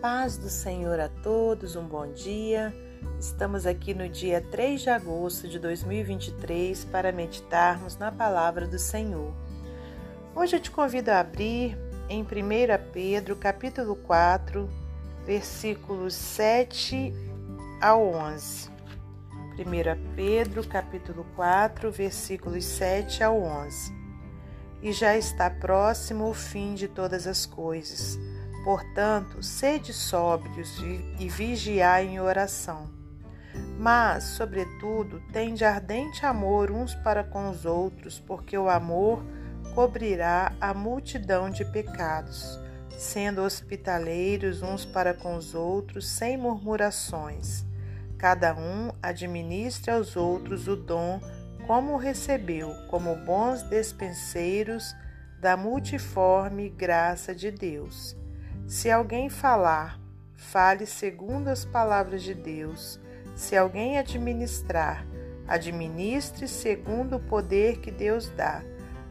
paz do Senhor a todos, um bom dia. Estamos aqui no dia 3 de agosto de 2023 para meditarmos na palavra do Senhor. Hoje eu te convido a abrir em 1 Pedro, capítulo 4, versículos 7 ao 11. 1 Pedro, capítulo 4, versículos 7 ao 11. E já está próximo o fim de todas as coisas. Portanto, sede sóbrios e vigiai em oração. Mas, sobretudo, tende ardente amor uns para com os outros, porque o amor cobrirá a multidão de pecados, sendo hospitaleiros uns para com os outros, sem murmurações. Cada um administre aos outros o dom como recebeu, como bons despenseiros da multiforme graça de Deus. Se alguém falar, fale segundo as palavras de Deus. Se alguém administrar, administre segundo o poder que Deus dá,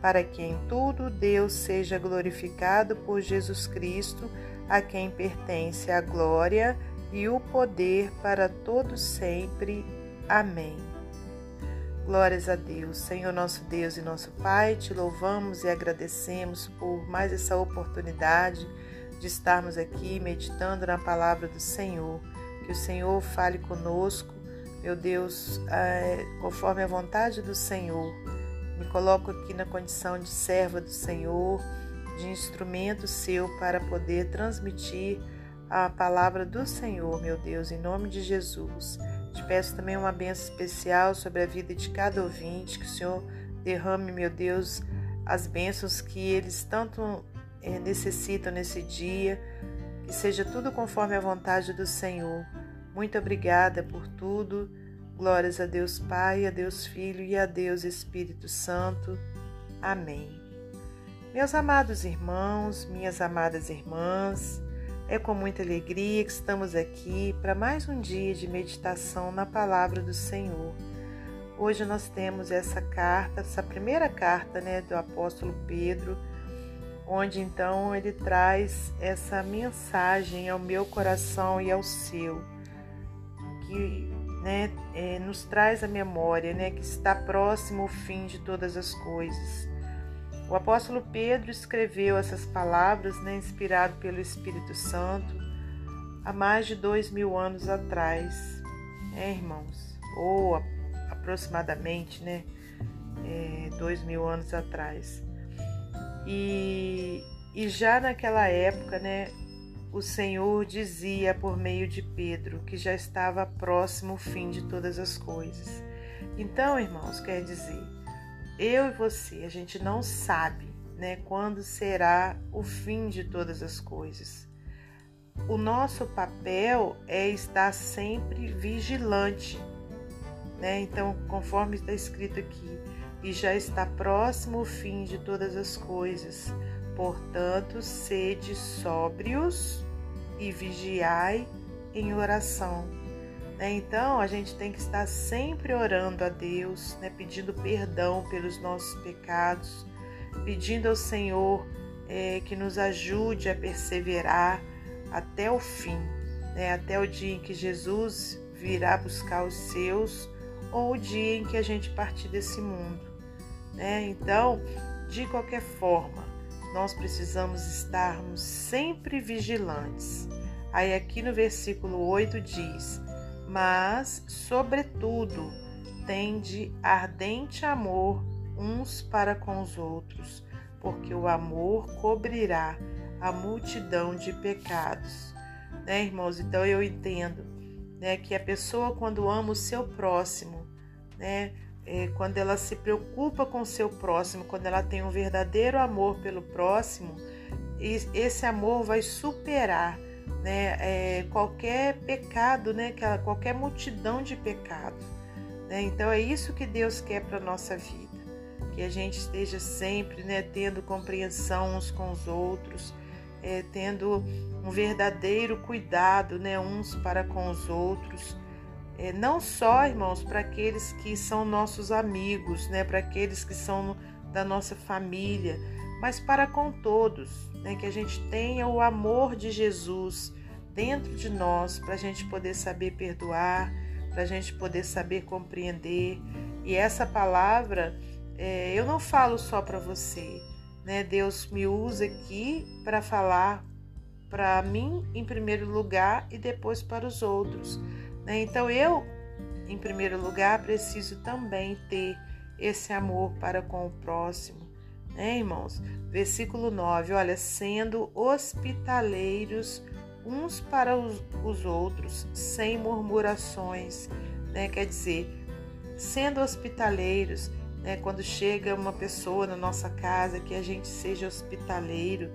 para que em tudo Deus seja glorificado por Jesus Cristo, a quem pertence a glória e o poder para todos sempre. Amém. Glórias a Deus, Senhor nosso Deus e nosso Pai, te louvamos e agradecemos por mais essa oportunidade de estarmos aqui meditando na palavra do Senhor. Que o Senhor fale conosco, meu Deus, é, conforme a vontade do Senhor. Me coloco aqui na condição de serva do Senhor, de instrumento seu para poder transmitir a palavra do Senhor, meu Deus, em nome de Jesus. Te peço também uma benção especial sobre a vida de cada ouvinte, que o Senhor derrame, meu Deus, as bênçãos que eles tanto necessitam nesse dia, que seja tudo conforme a vontade do Senhor. Muito obrigada por tudo. Glórias a Deus Pai, a Deus Filho e a Deus Espírito Santo. Amém. Meus amados irmãos, minhas amadas irmãs, é com muita alegria que estamos aqui para mais um dia de meditação na palavra do Senhor. Hoje nós temos essa carta, essa primeira carta né, do apóstolo Pedro onde então ele traz essa mensagem ao meu coração e ao seu, que né, é, nos traz a memória né, que está próximo o fim de todas as coisas. O apóstolo Pedro escreveu essas palavras, né, inspirado pelo Espírito Santo, há mais de dois mil anos atrás, né, irmãos? Ou aproximadamente, né, é, dois mil anos atrás. E, e já naquela época, né, o Senhor dizia por meio de Pedro que já estava próximo o fim de todas as coisas. Então, irmãos, quer dizer, eu e você, a gente não sabe, né, quando será o fim de todas as coisas. O nosso papel é estar sempre vigilante, né? Então, conforme está escrito aqui, e já está próximo o fim de todas as coisas. Portanto, sede sóbrios e vigiai em oração. Né? Então, a gente tem que estar sempre orando a Deus, né? pedindo perdão pelos nossos pecados, pedindo ao Senhor é, que nos ajude a perseverar até o fim, né? até o dia em que Jesus virá buscar os seus ou o dia em que a gente partir desse mundo. Né? Então, de qualquer forma, nós precisamos estarmos sempre vigilantes. Aí, aqui no versículo 8 diz: Mas, sobretudo, tende ardente amor uns para com os outros, porque o amor cobrirá a multidão de pecados. Né, irmãos? Então eu entendo né, que a pessoa, quando ama o seu próximo, né, quando ela se preocupa com o seu próximo, quando ela tem um verdadeiro amor pelo próximo, esse amor vai superar né, é, qualquer pecado, né, qualquer multidão de pecados. Né? Então é isso que Deus quer para a nossa vida, que a gente esteja sempre né, tendo compreensão uns com os outros, é, tendo um verdadeiro cuidado né, uns para com os outros é, não só, irmãos, para aqueles que são nossos amigos, né, para aqueles que são da nossa família, mas para com todos, né, que a gente tenha o amor de Jesus dentro de nós para a gente poder saber perdoar, para a gente poder saber compreender. E essa palavra é, eu não falo só para você, né? Deus me usa aqui para falar para mim em primeiro lugar e depois para os outros. Né? Então eu, em primeiro lugar, preciso também ter esse amor para com o próximo, né, irmãos? Versículo 9: olha, sendo hospitaleiros uns para os, os outros, sem murmurações, né? Quer dizer, sendo hospitaleiros, né? Quando chega uma pessoa na nossa casa, que a gente seja hospitaleiro,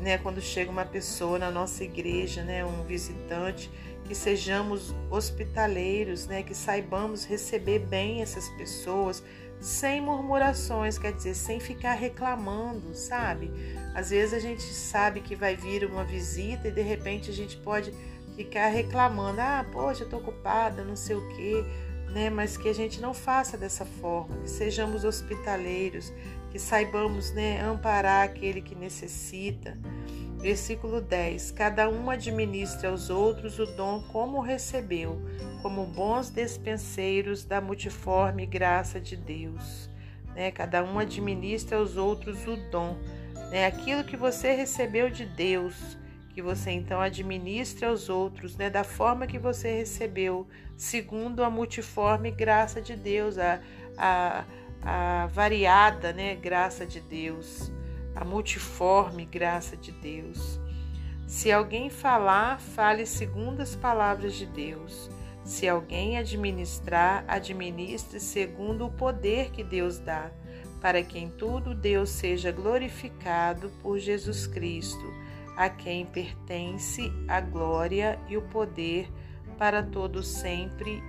né? Quando chega uma pessoa na nossa igreja, né? Um visitante, que sejamos hospitaleiros, né? Que saibamos receber bem essas pessoas, sem murmurações, quer dizer, sem ficar reclamando, sabe? Às vezes a gente sabe que vai vir uma visita e de repente a gente pode ficar reclamando: ah, poxa, eu ocupada, não sei o quê, né? Mas que a gente não faça dessa forma, que sejamos hospitaleiros, que saibamos, né, amparar aquele que necessita. Versículo 10: Cada um administra aos outros o dom como recebeu, como bons despenseiros da multiforme graça de Deus. Né? Cada um administra aos outros o dom, né? aquilo que você recebeu de Deus, que você então administra aos outros, né? da forma que você recebeu, segundo a multiforme graça de Deus, a, a, a variada né? graça de Deus a multiforme graça de Deus. Se alguém falar, fale segundo as palavras de Deus. Se alguém administrar, administre segundo o poder que Deus dá, para que em tudo Deus seja glorificado por Jesus Cristo, a quem pertence a glória e o poder para todo sempre.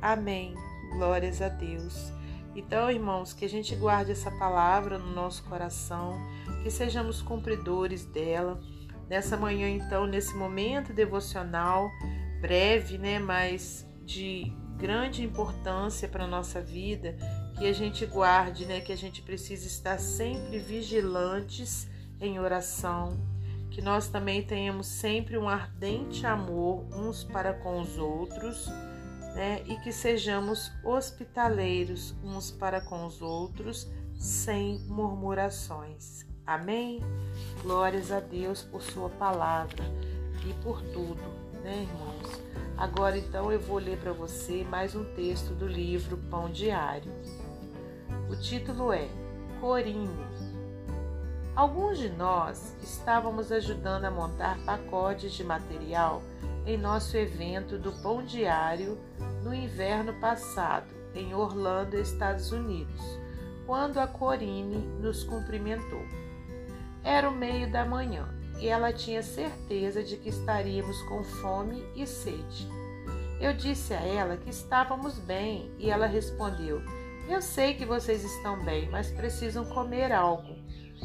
Amém. Glórias a Deus. Então, irmãos, que a gente guarde essa palavra no nosso coração, que sejamos cumpridores dela. Nessa manhã, então, nesse momento devocional, breve, né, mas de grande importância para a nossa vida, que a gente guarde, né, que a gente precisa estar sempre vigilantes em oração, que nós também tenhamos sempre um ardente amor uns para com os outros né? e que sejamos hospitaleiros uns para com os outros, sem murmurações. Amém? Glórias a Deus por Sua palavra e por tudo, né, irmãos? Agora, então, eu vou ler para você mais um texto do livro Pão Diário. O título é Corinho. Alguns de nós estávamos ajudando a montar pacotes de material em nosso evento do Pão Diário no inverno passado, em Orlando, Estados Unidos, quando a Corine nos cumprimentou. Era o meio da manhã e ela tinha certeza de que estaríamos com fome e sede. Eu disse a ela que estávamos bem e ela respondeu: Eu sei que vocês estão bem, mas precisam comer algo.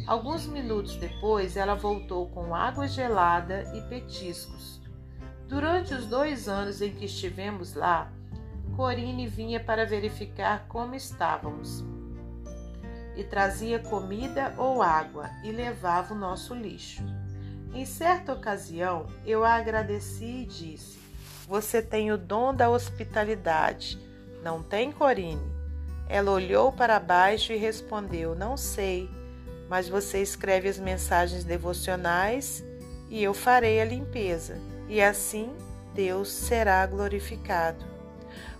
Alguns minutos depois, ela voltou com água gelada e petiscos. Durante os dois anos em que estivemos lá, Corine vinha para verificar como estávamos e trazia comida ou água e levava o nosso lixo. Em certa ocasião, eu a agradeci e disse: Você tem o dom da hospitalidade, não tem, Corine? Ela olhou para baixo e respondeu: Não sei, mas você escreve as mensagens devocionais e eu farei a limpeza e assim Deus será glorificado.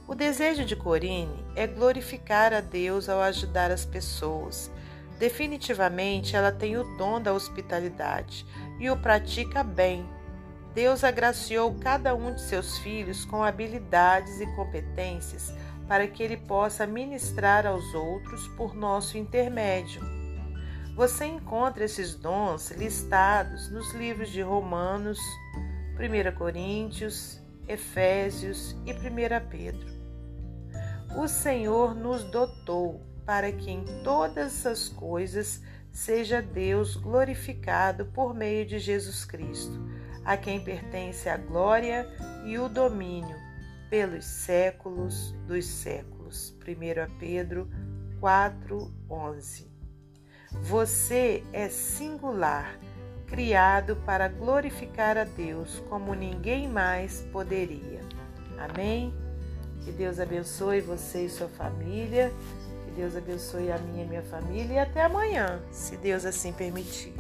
O desejo de Corine é glorificar a Deus ao ajudar as pessoas. Definitivamente ela tem o dom da hospitalidade e o pratica bem. Deus agraciou cada um de seus filhos com habilidades e competências para que ele possa ministrar aos outros por nosso intermédio. Você encontra esses dons listados nos livros de Romanos, 1 Coríntios, Efésios e 1 Pedro. O Senhor nos dotou para que em todas as coisas seja Deus glorificado por meio de Jesus Cristo, a quem pertence a glória e o domínio pelos séculos dos séculos. 1 Pedro 4:11. Você é singular criado para glorificar a Deus como ninguém mais poderia. Amém? Que Deus abençoe você e sua família. Que Deus abençoe a minha e minha família. E até amanhã, se Deus assim permitir.